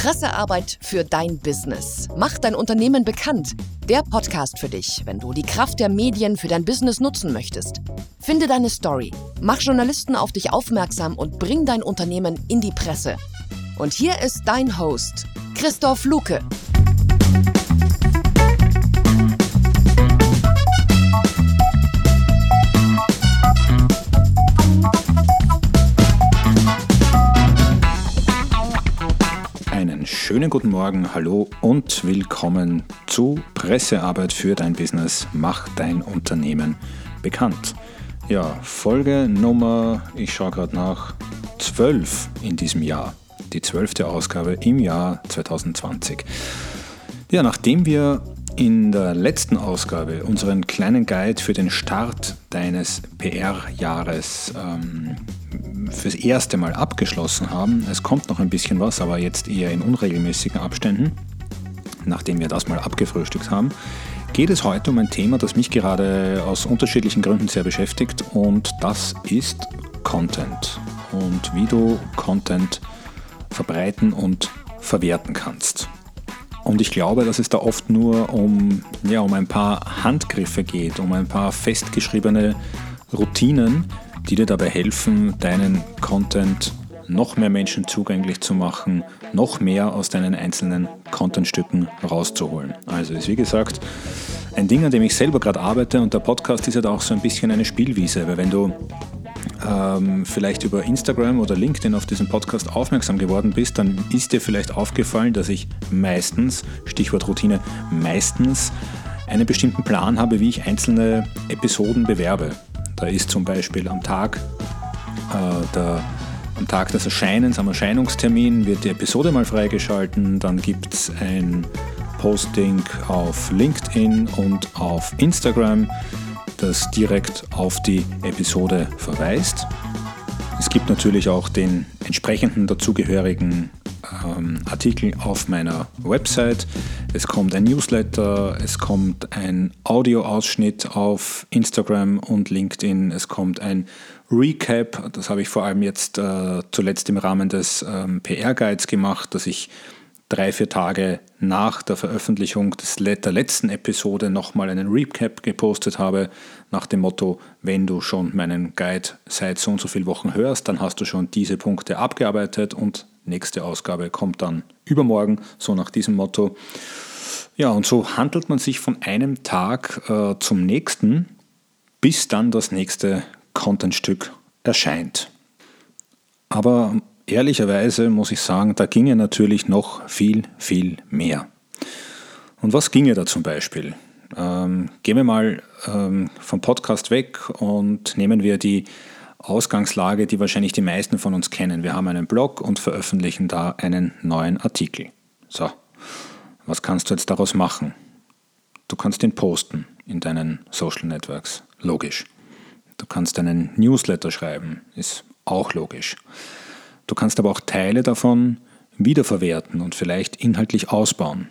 Pressearbeit für dein Business. Mach dein Unternehmen bekannt. Der Podcast für dich, wenn du die Kraft der Medien für dein Business nutzen möchtest. Finde deine Story, mach Journalisten auf dich aufmerksam und bring dein Unternehmen in die Presse. Und hier ist dein Host, Christoph Luke. Schönen guten Morgen, hallo und willkommen zu Pressearbeit für dein Business. Mach dein Unternehmen bekannt. Ja, Folge Nummer, ich schaue gerade nach, 12 in diesem Jahr. Die zwölfte Ausgabe im Jahr 2020. Ja, nachdem wir in der letzten Ausgabe unseren kleinen Guide für den Start deines PR-Jahres ähm, fürs erste Mal abgeschlossen haben. Es kommt noch ein bisschen was, aber jetzt eher in unregelmäßigen Abständen. Nachdem wir das mal abgefrühstückt haben, geht es heute um ein Thema, das mich gerade aus unterschiedlichen Gründen sehr beschäftigt und das ist Content und wie du Content verbreiten und verwerten kannst. Und ich glaube, dass es da oft nur um, ja, um ein paar Handgriffe geht, um ein paar festgeschriebene Routinen, die dir dabei helfen, deinen Content noch mehr Menschen zugänglich zu machen, noch mehr aus deinen einzelnen Contentstücken rauszuholen. Also ist wie gesagt ein Ding, an dem ich selber gerade arbeite und der Podcast ist ja halt auch so ein bisschen eine Spielwiese, weil wenn du ähm, vielleicht über Instagram oder LinkedIn auf diesen Podcast aufmerksam geworden bist, dann ist dir vielleicht aufgefallen, dass ich meistens, Stichwort Routine, meistens einen bestimmten Plan habe, wie ich einzelne Episoden bewerbe. Da ist zum Beispiel am Tag, äh, der, am Tag des Erscheinens, am Erscheinungstermin wird die Episode mal freigeschalten, dann gibt es ein Posting auf LinkedIn und auf Instagram das direkt auf die Episode verweist. Es gibt natürlich auch den entsprechenden dazugehörigen ähm, Artikel auf meiner Website. Es kommt ein Newsletter, es kommt ein Audioausschnitt auf Instagram und LinkedIn, es kommt ein Recap, das habe ich vor allem jetzt äh, zuletzt im Rahmen des ähm, PR-Guides gemacht, dass ich drei, vier Tage nach der Veröffentlichung des, der letzten Episode nochmal einen Recap gepostet habe, nach dem Motto, wenn du schon meinen Guide seit so und so vielen Wochen hörst, dann hast du schon diese Punkte abgearbeitet und nächste Ausgabe kommt dann übermorgen, so nach diesem Motto. Ja, und so handelt man sich von einem Tag äh, zum nächsten, bis dann das nächste Contentstück erscheint. Aber ehrlicherweise muss ich sagen, da ginge natürlich noch viel, viel mehr. Und was ginge da zum Beispiel? Ähm, gehen wir mal ähm, vom Podcast weg und nehmen wir die Ausgangslage, die wahrscheinlich die meisten von uns kennen. Wir haben einen Blog und veröffentlichen da einen neuen Artikel. So, was kannst du jetzt daraus machen? Du kannst ihn posten in deinen Social Networks. Logisch. Du kannst einen Newsletter schreiben. Ist auch logisch. Du kannst aber auch Teile davon wiederverwerten und vielleicht inhaltlich ausbauen.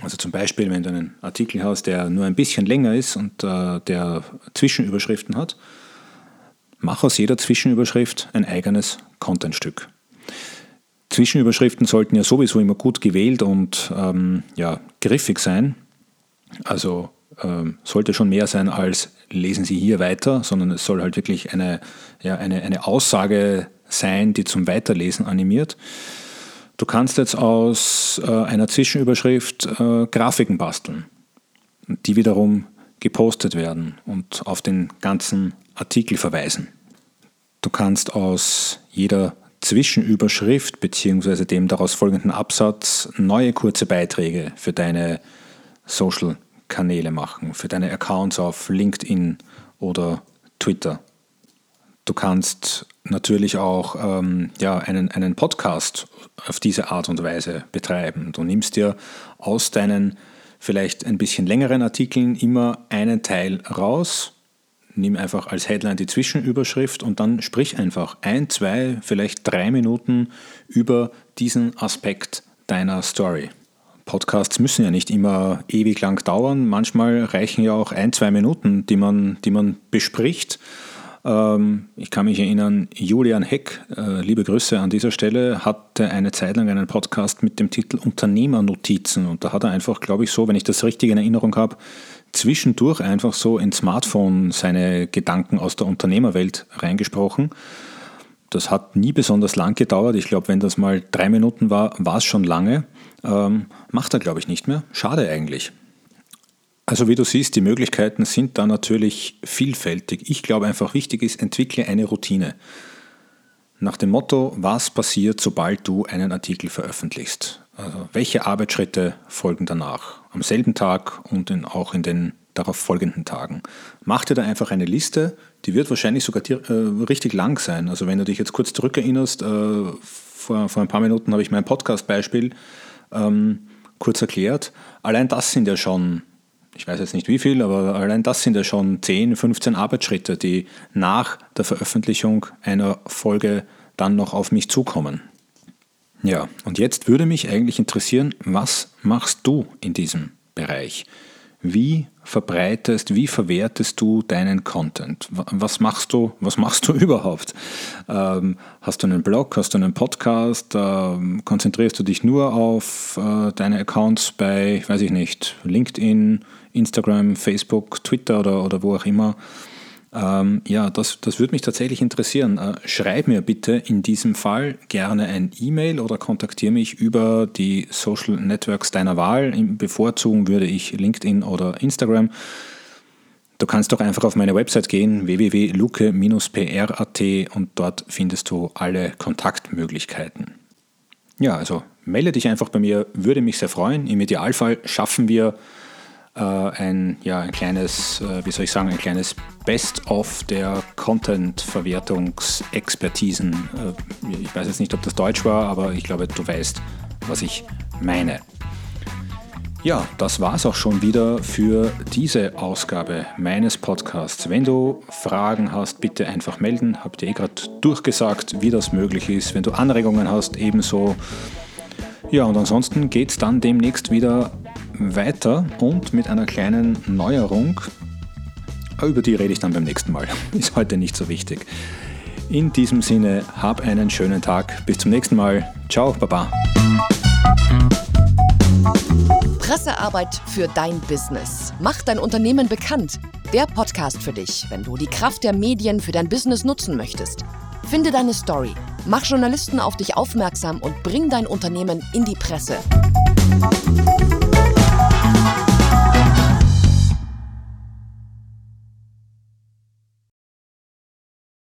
Also zum Beispiel, wenn du einen Artikel hast, der nur ein bisschen länger ist und äh, der Zwischenüberschriften hat, mach aus jeder Zwischenüberschrift ein eigenes Contentstück. Zwischenüberschriften sollten ja sowieso immer gut gewählt und ähm, ja, griffig sein. Also ähm, sollte schon mehr sein als lesen Sie hier weiter, sondern es soll halt wirklich eine, ja, eine, eine Aussage sein, die zum Weiterlesen animiert. Du kannst jetzt aus äh, einer Zwischenüberschrift äh, Grafiken basteln, die wiederum gepostet werden und auf den ganzen Artikel verweisen. Du kannst aus jeder Zwischenüberschrift bzw. dem daraus folgenden Absatz neue kurze Beiträge für deine Social-Kanäle machen, für deine Accounts auf LinkedIn oder Twitter. Du kannst natürlich auch ähm, ja, einen, einen Podcast auf diese Art und Weise betreiben. Du nimmst dir aus deinen vielleicht ein bisschen längeren Artikeln immer einen Teil raus, nimm einfach als Headline die Zwischenüberschrift und dann sprich einfach ein, zwei, vielleicht drei Minuten über diesen Aspekt deiner Story. Podcasts müssen ja nicht immer ewig lang dauern, manchmal reichen ja auch ein, zwei Minuten, die man, die man bespricht Ähm, ich kann mich erinnern, Julian Heck, äh, liebe Grüße an dieser Stelle, hatte eine Zeit lang einen Podcast mit dem Titel Unternehmernotizen. Und da hat er einfach, glaube ich, so, wenn ich das richtig in Erinnerung habe, zwischendurch einfach so ins Smartphone seine Gedanken aus der Unternehmerwelt reingesprochen. Das hat nie besonders lang gedauert. Ich glaube, wenn das mal drei Minuten war, war es schon lange. Ähm, macht er, glaube ich, nicht mehr. Schade eigentlich. Also wie du siehst, die Möglichkeiten sind da natürlich vielfältig. Ich glaube einfach wichtig ist, entwickle eine Routine. Nach dem Motto, was passiert, sobald du einen Artikel veröffentlichst? Also welche Arbeitsschritte folgen danach? Am selben Tag und in, auch in den darauf folgenden Tagen. Mach dir da einfach eine Liste, die wird wahrscheinlich sogar äh, richtig lang sein. Also wenn du dich jetzt kurz zurückerinnerst, äh, vor, vor ein paar Minuten habe ich mein Podcast-Beispiel ähm, kurz erklärt. Allein das sind ja schon, ich weiß jetzt nicht wie viel, aber allein das sind ja schon 10, 15 Arbeitsschritte, die nach der Veröffentlichung einer Folge dann noch auf mich zukommen. Ja, und jetzt würde mich eigentlich interessieren, was machst du in diesem Bereich? Wie verbreitest, wie verwertest du deinen Content? Was machst du, was machst du überhaupt? Ähm, hast du einen Blog, hast du einen Podcast? Ähm, konzentrierst du dich nur auf äh, deine Accounts bei, weiß ich nicht, LinkedIn, Instagram, Facebook, Twitter oder, oder wo auch immer? Ähm, ja, das, das würde mich tatsächlich interessieren. Äh, schreib mir bitte in diesem Fall gerne ein E-Mail oder kontaktiere mich über die Social Networks deiner Wahl. Bevorzugen würde ich LinkedIn oder Instagram. Du kannst doch einfach auf meine Website gehen, www.luke-pr.at und dort findest du alle Kontaktmöglichkeiten. Ja, also melde dich einfach bei mir, würde mich sehr freuen. Im Idealfall schaffen wir ein, ja, ein kleines, äh, wie soll ich sagen, ein kleines Best-of der Content-Verwertungsexpertisen. Äh, ich weiß jetzt nicht, ob das Deutsch war, aber ich glaube, du weißt, was ich meine. Ja, das war es auch schon wieder für diese Ausgabe meines Podcasts. Wenn du Fragen hast, bitte einfach melden. Habt ihr eh gerade durchgesagt, wie das möglich ist. Wenn du Anregungen hast, ebenso. Ja, und ansonsten geht es dann demnächst wieder weiter und mit einer kleinen Neuerung. Über die rede ich dann beim nächsten Mal. Ist heute nicht so wichtig. In diesem Sinne, hab einen schönen Tag. Bis zum nächsten Mal. Ciao, Baba. Pressearbeit für dein Business. Mach dein Unternehmen bekannt. Der Podcast für dich, wenn du die Kraft der Medien für dein Business nutzen möchtest. Finde deine Story, mach Journalisten auf dich aufmerksam und bring dein Unternehmen in die Presse.